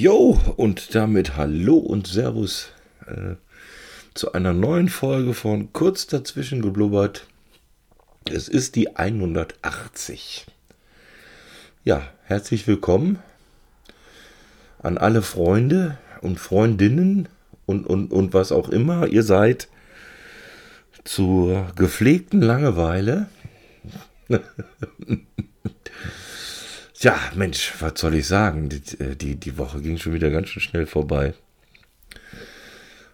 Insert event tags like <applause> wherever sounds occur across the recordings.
Jo, und damit Hallo und Servus äh, zu einer neuen Folge von Kurz dazwischen geblubbert. Es ist die 180. Ja, herzlich willkommen an alle Freunde und Freundinnen und, und, und was auch immer ihr seid zur gepflegten Langeweile. <laughs> Ja, Mensch, was soll ich sagen? Die, äh, die, die Woche ging schon wieder ganz schön schnell vorbei.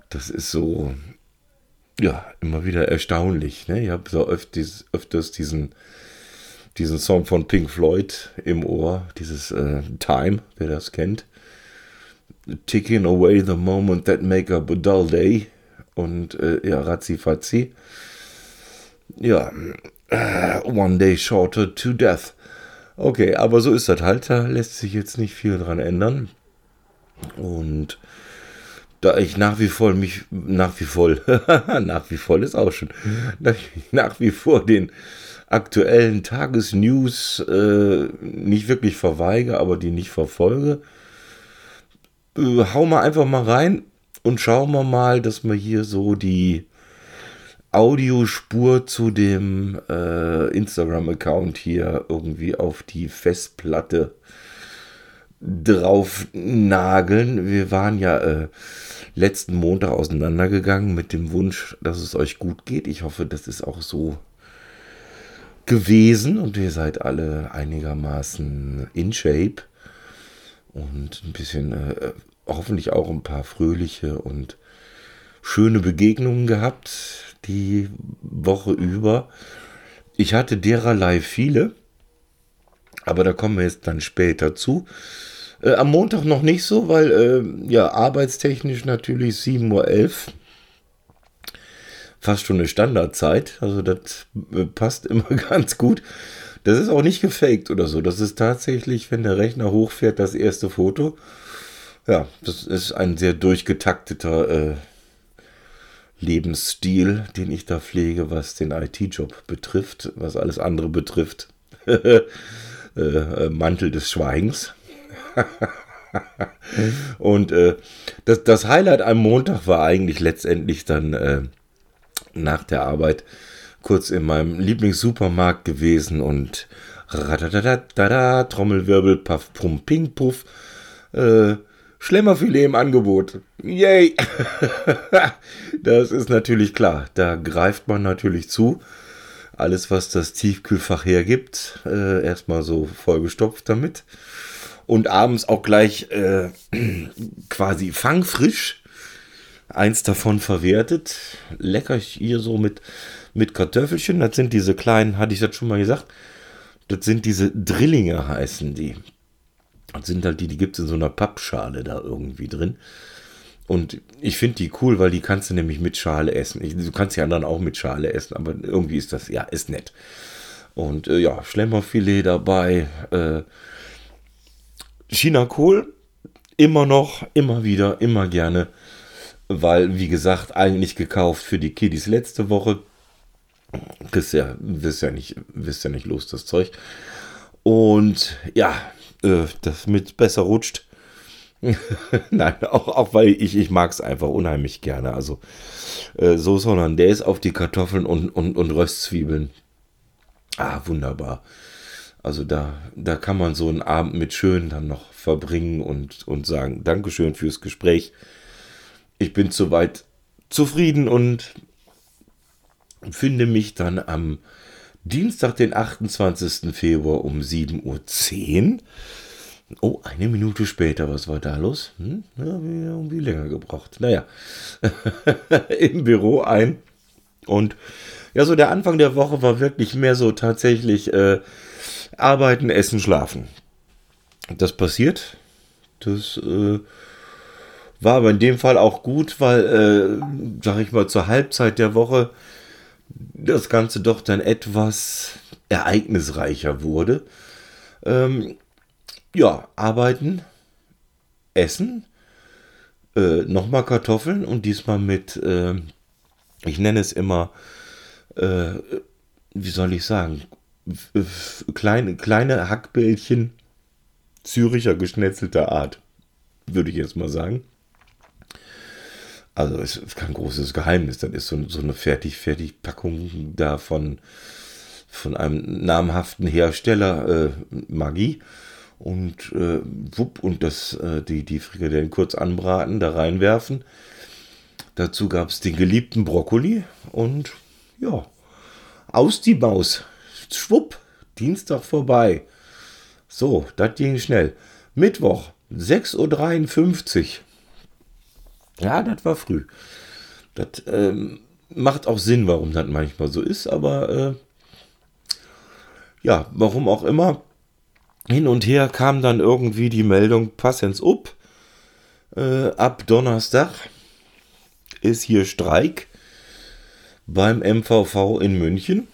Das ist so, ja, immer wieder erstaunlich. Ne? Ich habe so öfters, öfters diesen, diesen Song von Pink Floyd im Ohr, dieses äh, Time, wer das kennt. Ticking away the moment that make up a dull day. Und äh, ja, Razzi Fazzi. Ja, uh, one day shorter to death. Okay, aber so ist das halt. Da lässt sich jetzt nicht viel dran ändern. Und da ich nach wie vor mich, nach wie voll, <laughs> nach wie voll ist auch schon, ich nach wie vor den aktuellen Tagesnews äh, nicht wirklich verweige, aber die nicht verfolge, äh, hauen wir einfach mal rein und schauen wir mal, dass wir hier so die Audiospur zu dem äh, Instagram-Account hier irgendwie auf die Festplatte drauf nageln. Wir waren ja äh, letzten Montag auseinandergegangen mit dem Wunsch, dass es euch gut geht. Ich hoffe, das ist auch so gewesen und ihr seid alle einigermaßen in Shape und ein bisschen äh, hoffentlich auch ein paar fröhliche und schöne Begegnungen gehabt die Woche über. Ich hatte dererlei viele, aber da kommen wir jetzt dann später zu. Äh, am Montag noch nicht so, weil äh, ja arbeitstechnisch natürlich 7.11 Uhr. Fast schon eine Standardzeit. Also das äh, passt <laughs> immer ganz gut. Das ist auch nicht gefaked oder so. Das ist tatsächlich, wenn der Rechner hochfährt, das erste Foto. Ja, das ist ein sehr durchgetakteter äh, Lebensstil, den ich da pflege, was den IT-Job betrifft, was alles andere betrifft. <laughs> äh, Mantel des Schweigens. <laughs> Und äh, das, das Highlight am Montag war eigentlich letztendlich dann äh, nach der Arbeit kurz in meinem Lieblingssupermarkt gewesen und Trommelwirbel, Puff, Pum, Ping, Puff. Äh, Schlemmerfilet im Angebot. Yay! <laughs> das ist natürlich klar. Da greift man natürlich zu. Alles, was das Tiefkühlfach hergibt, äh, erstmal so vollgestopft damit. Und abends auch gleich äh, <clears throat> quasi fangfrisch. Eins davon verwertet. Lecker hier so mit, mit Kartoffelchen. Das sind diese kleinen, hatte ich das schon mal gesagt. Das sind diese Drillinge heißen die. Das sind halt die, die gibt es in so einer Pappschale da irgendwie drin. Und ich finde die cool, weil die kannst du nämlich mit Schale essen. Ich, du kannst die anderen auch mit Schale essen, aber irgendwie ist das, ja, ist nett. Und äh, ja, Schlemmerfilet dabei. Äh, China-Kohl immer noch, immer wieder, immer gerne. Weil, wie gesagt, eigentlich gekauft für die Kiddies letzte Woche. Wisst ja, wisst ja nicht, wisst ja nicht los, das Zeug. Und ja, äh, das mit besser rutscht. <laughs> Nein, auch, auch weil ich, ich mag es einfach unheimlich gerne. Also äh, so sondern der ist auf die Kartoffeln und, und, und Röstzwiebeln. Ah, wunderbar. Also da, da kann man so einen Abend mit schön dann noch verbringen und, und sagen, Dankeschön fürs Gespräch. Ich bin soweit zufrieden und finde mich dann am Dienstag, den 28. Februar um 7.10 Uhr. Oh, eine Minute später, was war da los? Hm? Ja, irgendwie länger gebraucht. Naja, <laughs> im Büro ein. Und ja, so der Anfang der Woche war wirklich mehr so tatsächlich äh, arbeiten, essen, schlafen. Das passiert. Das äh, war aber in dem Fall auch gut, weil, äh, sag ich mal, zur Halbzeit der Woche das Ganze doch dann etwas ereignisreicher wurde. Ähm, ja, arbeiten, essen, äh, nochmal Kartoffeln und diesmal mit, äh, ich nenne es immer, äh, wie soll ich sagen, kleine, kleine Hackbällchen Züricher geschnetzelter Art. würde ich jetzt mal sagen. Also es ist kein großes Geheimnis. Das ist so, so eine Fertig-Fertig-Packung da von, von einem namhaften Hersteller äh, Maggi. Und äh, wupp, und das, äh, die, die Frikadellen kurz anbraten, da reinwerfen. Dazu gab es den geliebten Brokkoli und ja, aus die Maus. Schwupp, Dienstag vorbei. So, das ging schnell. Mittwoch, 6.53 Uhr. Ja, das war früh. Das ähm, macht auch Sinn, warum das manchmal so ist, aber äh, ja, warum auch immer. Hin und her kam dann irgendwie die Meldung, passens up. Äh, ab Donnerstag ist hier Streik beim MVV in München.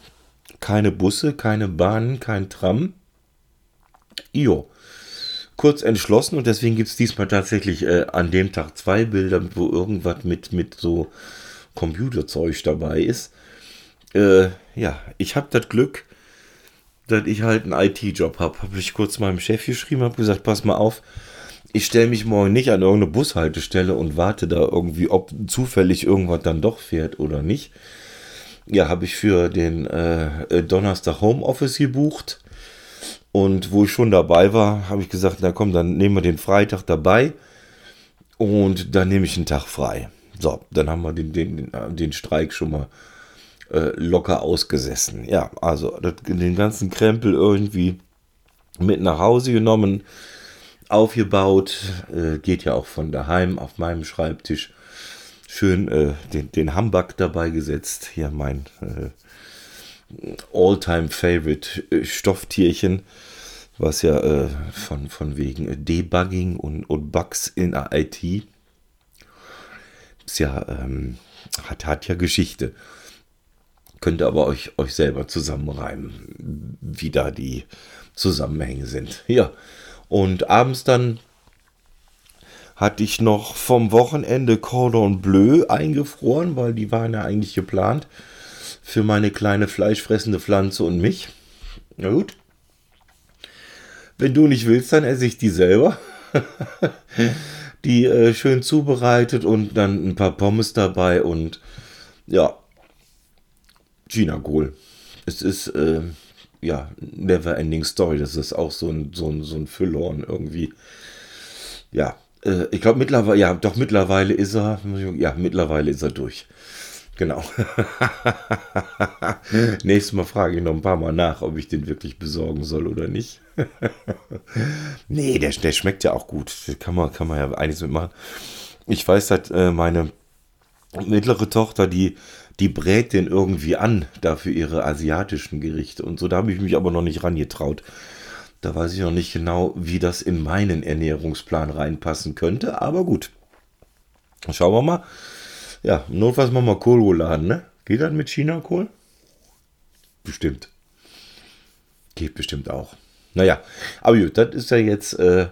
Keine Busse, keine Bahnen, kein Tram. Jo kurz entschlossen und deswegen gibt es diesmal tatsächlich äh, an dem Tag zwei Bilder, wo irgendwas mit, mit so Computerzeug dabei ist. Äh, ja, ich habe das Glück, dass ich halt einen IT-Job habe. Habe ich kurz meinem Chef geschrieben, habe gesagt, pass mal auf, ich stelle mich morgen nicht an irgendeine Bushaltestelle und warte da irgendwie, ob zufällig irgendwas dann doch fährt oder nicht. Ja, habe ich für den äh, Donnerstag Homeoffice gebucht und wo ich schon dabei war, habe ich gesagt, na komm, dann nehmen wir den Freitag dabei und dann nehme ich einen Tag frei. So, dann haben wir den, den, den Streik schon mal äh, locker ausgesessen. Ja, also das, den ganzen Krempel irgendwie mit nach Hause genommen, aufgebaut. Äh, geht ja auch von daheim auf meinem Schreibtisch. Schön äh, den, den Hamburg dabei gesetzt. Hier mein äh, All-Time-Favorite äh, Stofftierchen, was ja äh, von, von wegen Debugging und, und Bugs in der IT ist ja, ähm, hat, hat ja Geschichte. Könnt ihr aber euch, euch selber zusammenreimen, wie da die Zusammenhänge sind. Ja, und abends dann hatte ich noch vom Wochenende Cordon Bleu eingefroren, weil die waren ja eigentlich geplant für meine kleine fleischfressende Pflanze und mich. Na gut. Wenn du nicht willst, dann esse ich die selber. <laughs> die äh, schön zubereitet und dann ein paar Pommes dabei und ja, China Kohl. Es ist äh, ja never ending story. Das ist auch so ein, so ein, so ein Füllhorn irgendwie. Ja, äh, ich glaube mittlerweile, ja, doch mittlerweile ist er, ja, mittlerweile ist er durch. Genau. <laughs> Nächstes Mal frage ich noch ein paar Mal nach, ob ich den wirklich besorgen soll oder nicht. <laughs> nee, der, der schmeckt ja auch gut. Kann man, kann man ja einiges mitmachen. Ich weiß, dass äh, meine mittlere Tochter, die, die brät den irgendwie an, dafür ihre asiatischen Gerichte und so. Da habe ich mich aber noch nicht rangetraut. Da weiß ich noch nicht genau, wie das in meinen Ernährungsplan reinpassen könnte. Aber gut. Schauen wir mal. Ja, notfalls machen wir Kohlrouladen, ne? Geht das mit China-Kohl? Bestimmt. Geht bestimmt auch. Naja, aber gut, das ist ja jetzt, äh,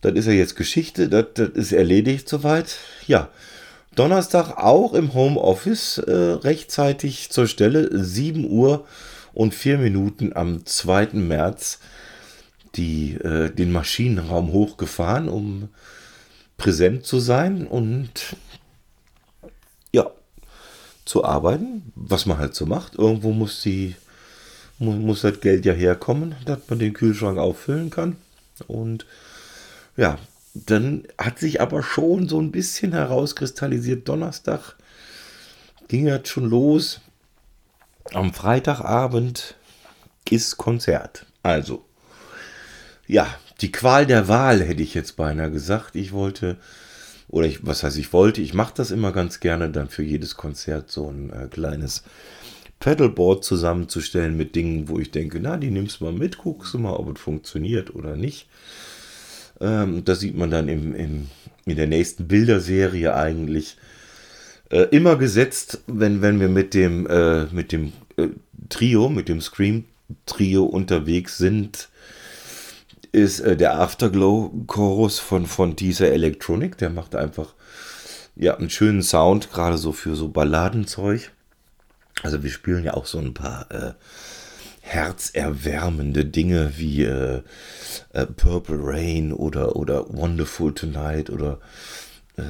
das ist ja jetzt Geschichte, das, das ist erledigt soweit. Ja, Donnerstag auch im Homeoffice äh, rechtzeitig zur Stelle, 7 Uhr und 4 Minuten am 2. März die, äh, den Maschinenraum hochgefahren, um präsent zu sein und zu arbeiten, was man halt so macht. Irgendwo muss die muss das Geld ja herkommen, dass man den Kühlschrank auffüllen kann. Und ja, dann hat sich aber schon so ein bisschen herauskristallisiert. Donnerstag ging das schon los. Am Freitagabend ist Konzert. Also, ja, die Qual der Wahl hätte ich jetzt beinahe gesagt. Ich wollte oder ich, was heißt ich wollte, ich mache das immer ganz gerne, dann für jedes Konzert so ein äh, kleines Pedalboard zusammenzustellen mit Dingen, wo ich denke, na, die nimmst du mal mit, guckst du mal, ob es funktioniert oder nicht. Ähm, das sieht man dann im, im, in der nächsten Bilderserie eigentlich. Äh, immer gesetzt, wenn, wenn wir mit dem, äh, mit dem äh, Trio, mit dem Scream-Trio unterwegs sind, ist äh, der Afterglow-Chorus von, von dieser Electronic. Der macht einfach ja, einen schönen Sound, gerade so für so Balladenzeug. Also wir spielen ja auch so ein paar äh, herzerwärmende Dinge wie äh, äh, Purple Rain oder, oder Wonderful Tonight oder äh,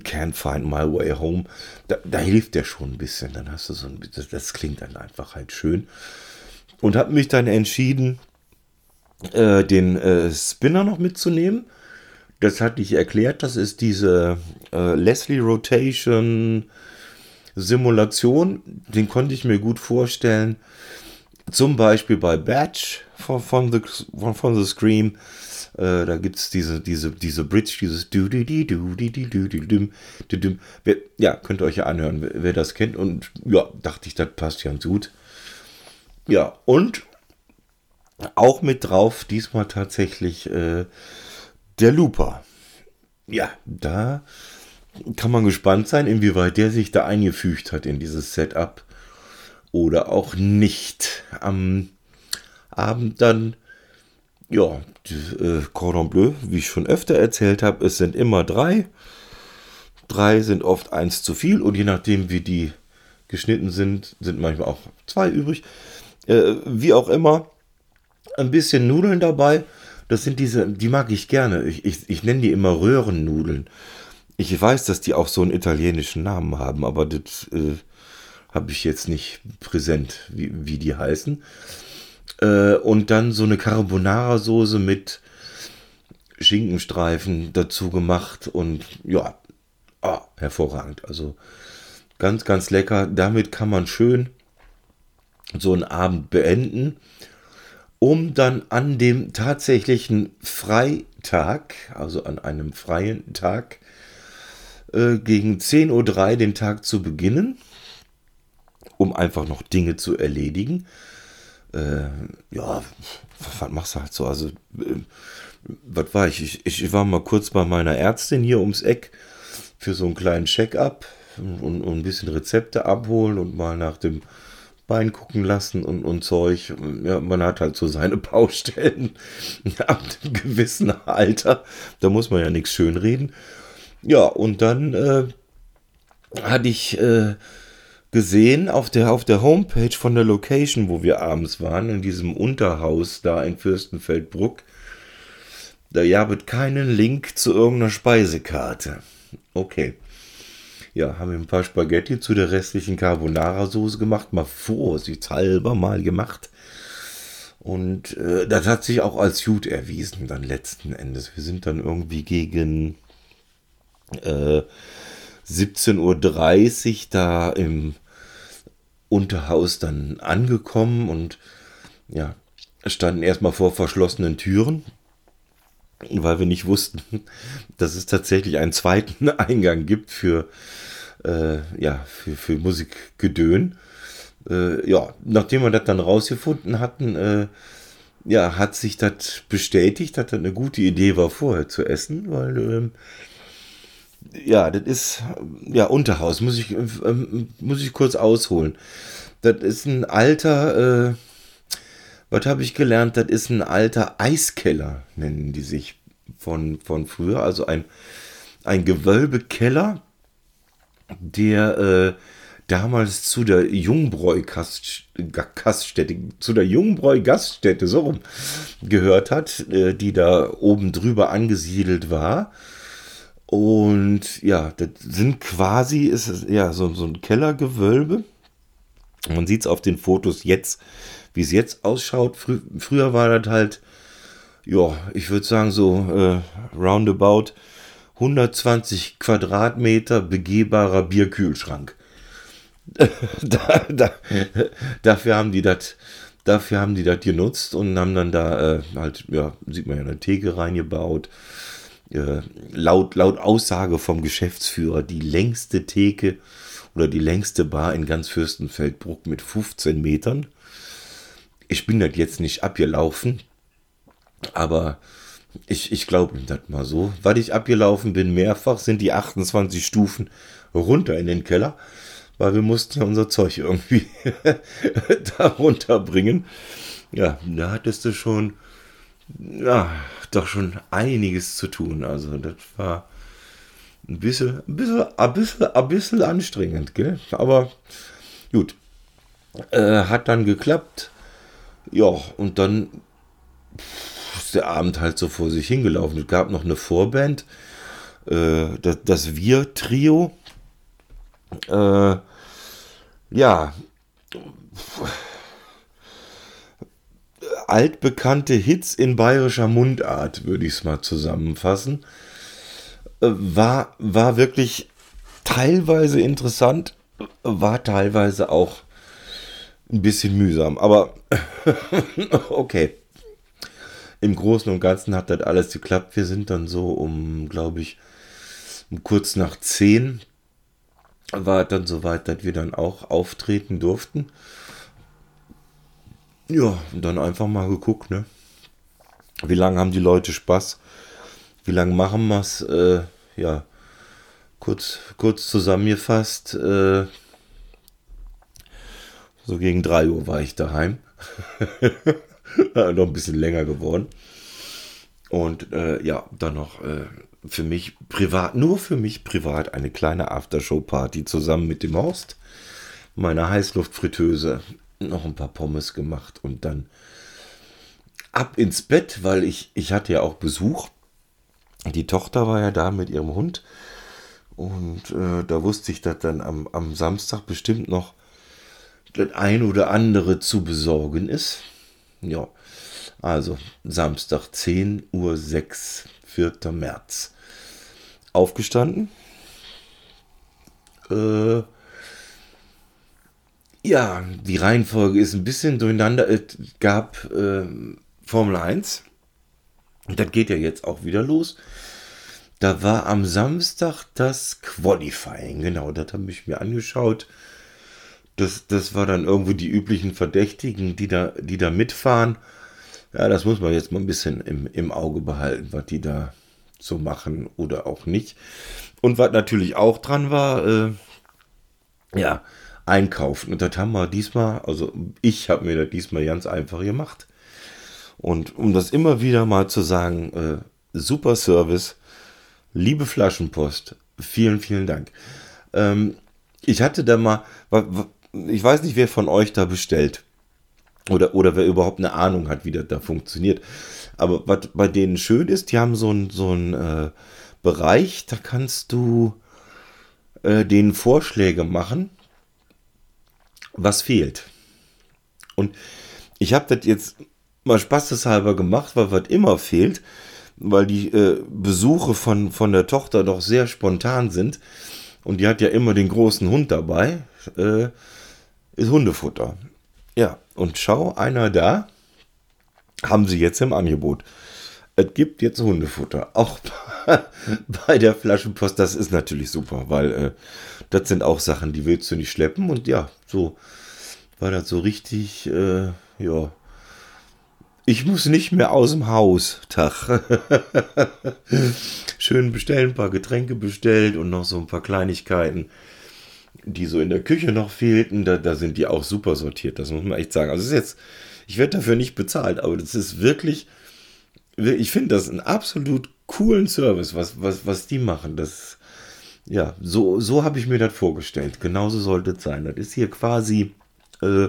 Can't Find My Way Home. Da, da, hilft der schon ein bisschen. Dann hast du so ein das, das klingt dann einfach halt schön. Und habe mich dann entschieden, äh, den äh, Spinner noch mitzunehmen. Das hatte ich erklärt. Das ist diese äh, Leslie Rotation Simulation. Den konnte ich mir gut vorstellen zum Beispiel bei Batch von, von, the, von, von The Scream. Äh, da gibt es diese, diese, diese Bridge, dieses du du di di du di dum dum. Ja, könnt ihr euch ja anhören, wer, wer das kennt. Und ja, dachte ich, das passt ganz gut. Ja, und auch mit drauf diesmal tatsächlich äh, der Looper. Ja, da kann man gespannt sein, inwieweit der sich da eingefügt hat in dieses Setup oder auch nicht. Am Abend dann, ja, äh, Cordon Bleu, wie ich schon öfter erzählt habe, es sind immer drei. Drei sind oft eins zu viel und je nachdem, wie die geschnitten sind, sind manchmal auch zwei übrig. Äh, wie auch immer, ein bisschen Nudeln dabei. Das sind diese, die mag ich gerne. Ich, ich, ich nenne die immer Röhrennudeln. Ich weiß, dass die auch so einen italienischen Namen haben, aber das äh, habe ich jetzt nicht präsent, wie, wie die heißen. Äh, und dann so eine Carbonara-Soße mit Schinkenstreifen dazu gemacht und ja, ah, hervorragend. Also ganz, ganz lecker. Damit kann man schön so einen Abend beenden, um dann an dem tatsächlichen Freitag, also an einem freien Tag, äh, gegen 10.03 Uhr den Tag zu beginnen um einfach noch Dinge zu erledigen. Äh, ja, was machst du halt so? Also, äh, was war ich? ich? ich? war mal kurz bei meiner Ärztin hier ums Eck für so einen kleinen Check-up und, und, ein bisschen Rezepte abholen und mal nach dem Bein gucken lassen und, und Zeug. Ja, man hat halt so seine <laughs> Baustellen <laughs> ab einem gewissen Alter. Da muss man ja nichts schönreden. Ja, und dann äh, hatte ich äh, gesehen auf der, auf der Homepage von der Location, wo wir abends waren, in diesem Unterhaus da in Fürstenfeldbruck. Da gab es keinen Link zu irgendeiner Speisekarte. Okay. Ja, haben wir ein paar Spaghetti zu der restlichen Carbonara-Soße gemacht, mal vorsichtshalber mal gemacht. Und äh, das hat sich auch als gut erwiesen, dann letzten Endes. Wir sind dann irgendwie gegen äh, 17.30 Uhr da im Unterhaus dann angekommen und ja, standen erstmal vor verschlossenen Türen, weil wir nicht wussten, dass es tatsächlich einen zweiten <laughs> Eingang gibt für, äh, ja, für, für Musikgedön. Äh, ja, nachdem wir das dann rausgefunden hatten, äh, ja, hat sich das bestätigt, dass das eine gute Idee war, vorher zu essen, weil ähm, ja, das ist ja Unterhaus, muss ich, ähm, muss ich kurz ausholen. Das ist ein alter, äh, was habe ich gelernt? Das ist ein alter Eiskeller, nennen die sich von, von früher. Also ein, ein Gewölbekeller, der äh, damals zu der Jungbräu-Gaststätte, zu der Jungbräu-Gaststätte, so rum, gehört hat, äh, die da oben drüber angesiedelt war. Und ja, das sind quasi, ist ja so, so ein Kellergewölbe. Man sieht es auf den Fotos jetzt, wie es jetzt ausschaut. Frü früher war das halt, ja, ich würde sagen so äh, roundabout 120 Quadratmeter begehbarer Bierkühlschrank. <laughs> da, da, dafür haben die das dafür haben die das genutzt und haben dann da äh, halt, ja, sieht man ja eine Theke reingebaut äh, laut, laut Aussage vom Geschäftsführer die längste Theke oder die längste Bar in ganz Fürstenfeldbruck mit 15 Metern. Ich bin das jetzt nicht abgelaufen, aber ich, ich glaube das mal so. Weil ich abgelaufen bin, mehrfach sind die 28 Stufen runter in den Keller, weil wir mussten ja unser Zeug irgendwie <laughs> da runterbringen. Ja, da hattest du schon ja, doch schon einiges zu tun. Also das war ein bisschen, ein bisschen, ein bisschen, ein bisschen anstrengend, gell? Aber gut. Äh, hat dann geklappt. Ja, und dann ist der Abend halt so vor sich hingelaufen. Es gab noch eine Vorband, äh, das, das Wir-Trio. Äh, ja, altbekannte Hits in bayerischer Mundart, würde ich es mal zusammenfassen. Äh, war, war wirklich teilweise interessant, war teilweise auch ein bisschen mühsam. Aber <laughs> okay. Im Großen und Ganzen hat das alles geklappt. Wir sind dann so um, glaube ich, um kurz nach 10 war dann soweit, dass wir dann auch auftreten durften. Ja, und dann einfach mal geguckt, ne? Wie lange haben die Leute Spaß? Wie lange machen wir es? Äh, ja, kurz, kurz zusammengefasst. Äh, so gegen 3 Uhr war ich daheim. <laughs> noch ein bisschen länger geworden. Und äh, ja, dann noch äh, für mich privat, nur für mich privat, eine kleine Aftershow-Party zusammen mit dem Horst, meiner Heißluftfritteuse, noch ein paar Pommes gemacht und dann ab ins Bett, weil ich, ich hatte ja auch Besuch. Die Tochter war ja da mit ihrem Hund. Und äh, da wusste ich, dass dann am, am Samstag bestimmt noch das ein oder andere zu besorgen ist. Ja, also Samstag 10.06 Uhr, 4. März. Aufgestanden. Äh, ja, die Reihenfolge ist ein bisschen durcheinander. Es gab äh, Formel 1. Und das geht ja jetzt auch wieder los. Da war am Samstag das Qualifying. Genau, das habe ich mir angeschaut. Das, das war dann irgendwo die üblichen Verdächtigen, die da, die da mitfahren. Ja, das muss man jetzt mal ein bisschen im, im Auge behalten, was die da so machen oder auch nicht. Und was natürlich auch dran war, äh, ja, einkaufen. Und das haben wir diesmal, also ich habe mir das diesmal ganz einfach gemacht. Und um das immer wieder mal zu sagen, äh, super Service, liebe Flaschenpost, vielen, vielen Dank. Ähm, ich hatte da mal, ich weiß nicht, wer von euch da bestellt. Oder, oder wer überhaupt eine Ahnung hat, wie das da funktioniert. Aber was bei denen schön ist, die haben so einen so äh, Bereich, da kannst du äh, denen Vorschläge machen, was fehlt. Und ich habe das jetzt mal spaßeshalber gemacht, weil was immer fehlt, weil die äh, Besuche von, von der Tochter doch sehr spontan sind. Und die hat ja immer den großen Hund dabei. Äh, ist Hundefutter. Ja, und schau, einer da, haben sie jetzt im Angebot. Es gibt jetzt Hundefutter. Auch <laughs> bei der Flaschenpost, das ist natürlich super, weil äh, das sind auch Sachen, die willst du nicht schleppen. Und ja, so war das so richtig, äh, ja. Ich muss nicht mehr aus dem Haus. <laughs> Tag. Schön bestellen, ein paar Getränke bestellt und noch so ein paar Kleinigkeiten die so in der Küche noch fehlten, da, da sind die auch super sortiert, das muss man echt sagen. Also es ist jetzt, ich werde dafür nicht bezahlt, aber das ist wirklich, ich finde das einen absolut coolen Service, was, was, was die machen. Das, ja, so, so habe ich mir das vorgestellt. Genauso sollte es sein. Das ist hier quasi äh,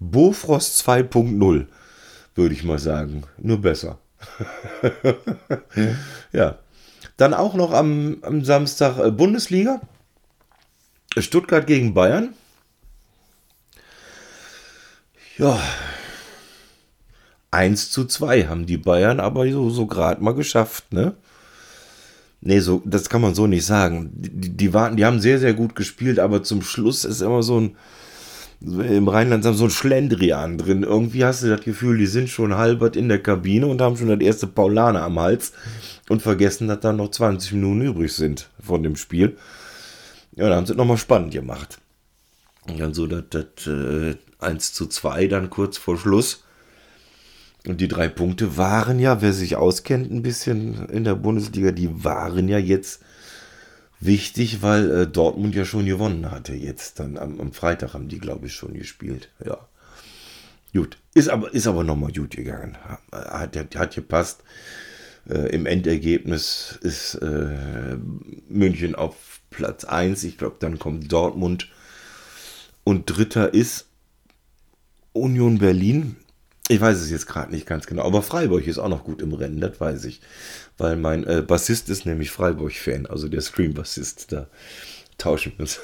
Bofrost 2.0, würde ich mal sagen. Nur besser. <laughs> ja. Dann auch noch am, am Samstag äh, Bundesliga. Stuttgart gegen Bayern. Ja. 1 zu 2 haben die Bayern aber so, so gerade mal geschafft, ne? Nee, so, das kann man so nicht sagen. Die, die, warten, die haben sehr, sehr gut gespielt, aber zum Schluss ist immer so ein, im Rheinland so ein Schlendrian drin. Irgendwie hast du das Gefühl, die sind schon halbert in der Kabine und haben schon das erste Paulaner am Hals und vergessen, dass da noch 20 Minuten übrig sind von dem Spiel. Ja, da haben sie nochmal spannend gemacht. Und dann so das, das äh, 1 zu 2 dann kurz vor Schluss. Und die drei Punkte waren ja, wer sich auskennt ein bisschen in der Bundesliga, die waren ja jetzt wichtig, weil äh, Dortmund ja schon gewonnen hatte. Jetzt dann am, am Freitag haben die, glaube ich, schon gespielt. Ja. Gut. Ist aber, ist aber nochmal gut gegangen. Hat, hat, hat gepasst. Äh, Im Endergebnis ist äh, München auf Platz 1. Ich glaube, dann kommt Dortmund. Und dritter ist Union Berlin. Ich weiß es jetzt gerade nicht ganz genau, aber Freiburg ist auch noch gut im Rennen, das weiß ich. Weil mein äh, Bassist ist nämlich Freiburg-Fan, also der Scream-Bassist. Da tauschen wir uns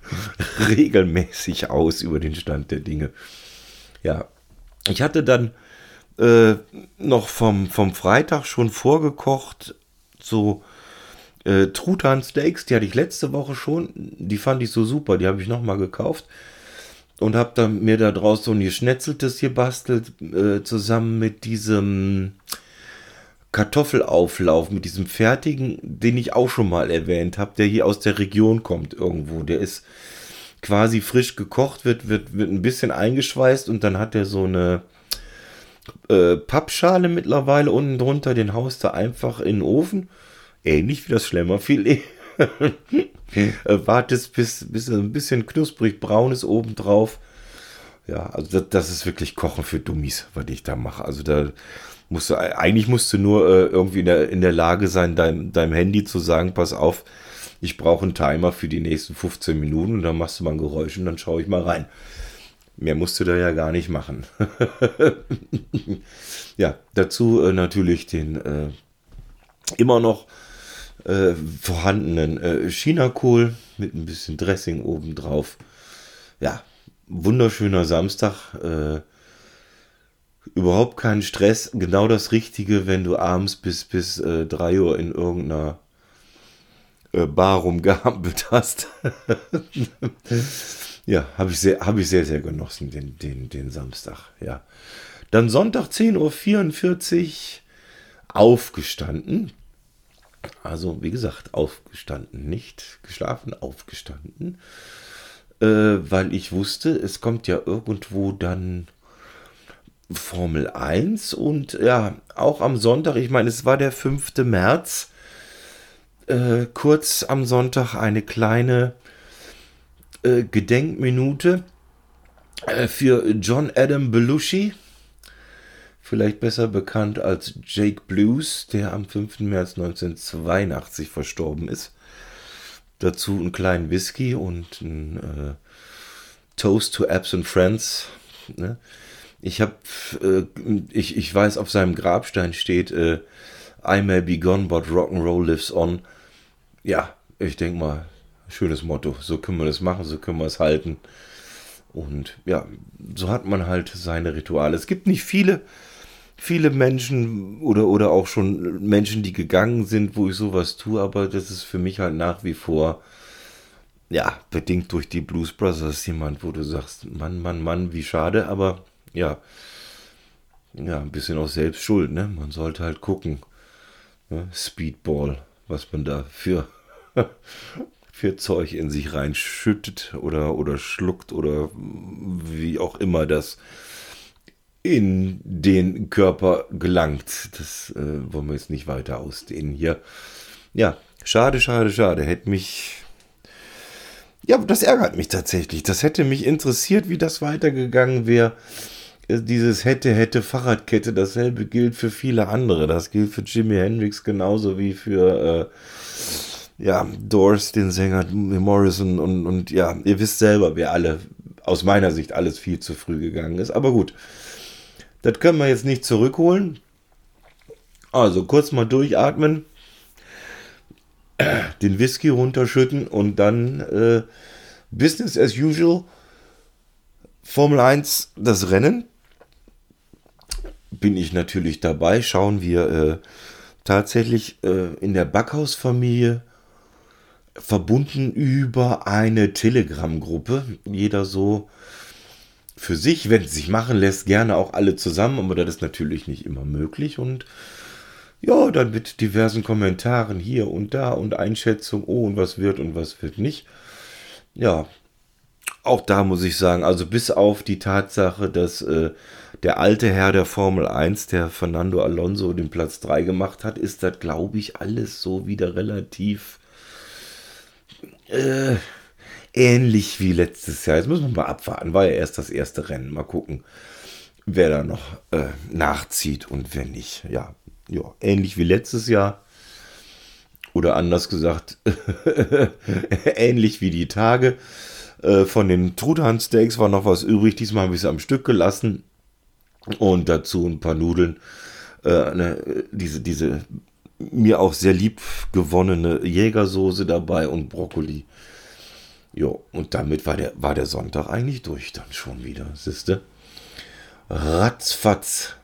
<laughs> regelmäßig aus über den Stand der Dinge. Ja, ich hatte dann äh, noch vom, vom Freitag schon vorgekocht, so äh, Truthahn Steaks, die hatte ich letzte Woche schon. Die fand ich so super, die habe ich nochmal gekauft und habe dann mir da draus so ein geschnetzeltes gebastelt, äh, zusammen mit diesem Kartoffelauflauf, mit diesem fertigen, den ich auch schon mal erwähnt habe, der hier aus der Region kommt irgendwo. Der ist quasi frisch gekocht, wird, wird, wird ein bisschen eingeschweißt und dann hat er so eine äh, Pappschale mittlerweile unten drunter, den haust du einfach in den Ofen. Ähnlich wie das Schlemmerfilet. <laughs> Äh, wartest, bis, bis ein bisschen knusprig braun ist obendrauf. Ja, also das, das, ist wirklich Kochen für Dummies, was ich da mache. Also da musst du, eigentlich musst du nur äh, irgendwie in der, in der Lage sein, deinem, deinem Handy zu sagen, pass auf, ich brauche einen Timer für die nächsten 15 Minuten und dann machst du mal ein Geräusch und dann schaue ich mal rein. Mehr musst du da ja gar nicht machen. <laughs> ja, dazu äh, natürlich den äh, immer noch äh, vorhandenen äh, Chinakohl mit ein bisschen Dressing obendrauf. Ja, wunderschöner Samstag. Äh, überhaupt keinen Stress. Genau das Richtige, wenn du abends bis, bis äh, 3 Uhr in irgendeiner äh, Bar rumgehampelt hast. <laughs> ja, habe ich, sehr, hab ich sehr, sehr genossen, den, den, den Samstag. Ja. Dann Sonntag 10.44 Uhr aufgestanden. Also, wie gesagt, aufgestanden, nicht geschlafen, aufgestanden, äh, weil ich wusste, es kommt ja irgendwo dann Formel 1 und ja, auch am Sonntag, ich meine, es war der 5. März, äh, kurz am Sonntag eine kleine äh, Gedenkminute äh, für John Adam Belushi vielleicht besser bekannt als Jake Blues, der am 5. März 1982 verstorben ist. Dazu einen kleinen Whisky und ein äh, Toast to Absent Friends. Ne? Ich habe, äh, ich, ich weiß, auf seinem Grabstein steht, äh, I may be gone, but Rock'n'Roll lives on. Ja, ich denke mal, schönes Motto. So können wir das machen, so können wir es halten. Und ja, so hat man halt seine Rituale. Es gibt nicht viele viele Menschen oder, oder auch schon Menschen, die gegangen sind, wo ich sowas tue, aber das ist für mich halt nach wie vor, ja, bedingt durch die Blues Brothers jemand, wo du sagst, Mann, Mann, Mann, wie schade, aber ja, ja, ein bisschen auch selbst schuld, ne? Man sollte halt gucken. Ne? Speedball, was man da für, <laughs> für Zeug in sich reinschüttet oder, oder schluckt oder wie auch immer das in den Körper gelangt. Das äh, wollen wir jetzt nicht weiter ausdehnen hier. Ja, schade, schade, schade. Hätte mich. Ja, das ärgert mich tatsächlich. Das hätte mich interessiert, wie das weitergegangen wäre. Äh, dieses hätte, hätte Fahrradkette, dasselbe gilt für viele andere. Das gilt für Jimi Hendrix genauso wie für äh, ja, Doors, den Sänger Morrison und, und ja, ihr wisst selber, wer alle aus meiner Sicht alles viel zu früh gegangen ist. Aber gut, das können wir jetzt nicht zurückholen. Also kurz mal durchatmen, <clears throat> den Whisky runterschütten und dann äh, Business as usual. Formel 1, das Rennen. Bin ich natürlich dabei. Schauen wir äh, tatsächlich äh, in der Backhausfamilie verbunden über eine Telegram-Gruppe. Jeder so für sich, wenn es sich machen lässt, gerne auch alle zusammen, aber das ist natürlich nicht immer möglich und ja, dann mit diversen Kommentaren hier und da und Einschätzung, oh und was wird und was wird nicht. Ja, auch da muss ich sagen, also bis auf die Tatsache, dass äh, der alte Herr der Formel 1, der Fernando Alonso, den Platz 3 gemacht hat, ist das, glaube ich, alles so wieder relativ äh, ähnlich wie letztes Jahr. Jetzt müssen wir mal abwarten. War ja erst das erste Rennen. Mal gucken, wer da noch äh, nachzieht und wer nicht. Ja, ja, ähnlich wie letztes Jahr. Oder anders gesagt, <laughs> ähnlich wie die Tage. Äh, von den Truthahn-Steaks war noch was übrig. Diesmal habe ich es am Stück gelassen. Und dazu ein paar Nudeln. Äh, ne, diese, diese mir auch sehr lieb gewonnene Jägersoße dabei und Brokkoli. Jo, und damit war der, war der Sonntag eigentlich durch dann schon wieder, siehste? Ratzfatz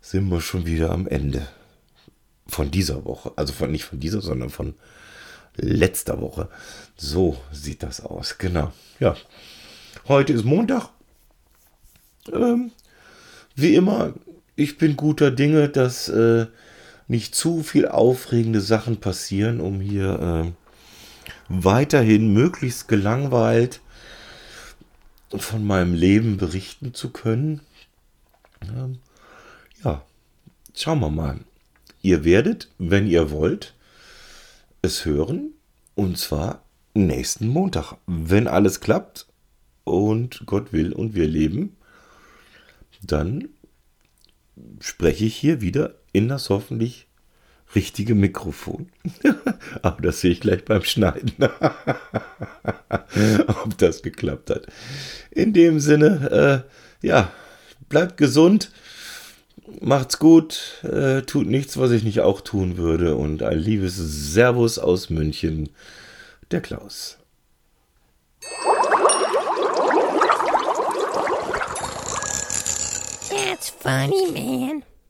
sind wir schon wieder am Ende von dieser Woche. Also von, nicht von dieser, sondern von letzter Woche. So sieht das aus, genau. Ja, heute ist Montag. Ähm, wie immer, ich bin guter Dinge, dass äh, nicht zu viel aufregende Sachen passieren, um hier äh, weiterhin möglichst gelangweilt von meinem Leben berichten zu können. Ja, schauen wir mal. Ihr werdet, wenn ihr wollt, es hören. Und zwar nächsten Montag. Wenn alles klappt und Gott will und wir leben, dann spreche ich hier wieder in das hoffentlich richtige Mikrofon. <laughs> Aber das sehe ich gleich beim Schneiden. <laughs> Ob das geklappt hat. In dem Sinne, äh, ja, bleibt gesund, macht's gut, äh, tut nichts, was ich nicht auch tun würde. Und ein liebes Servus aus München, der Klaus. That's funny, man.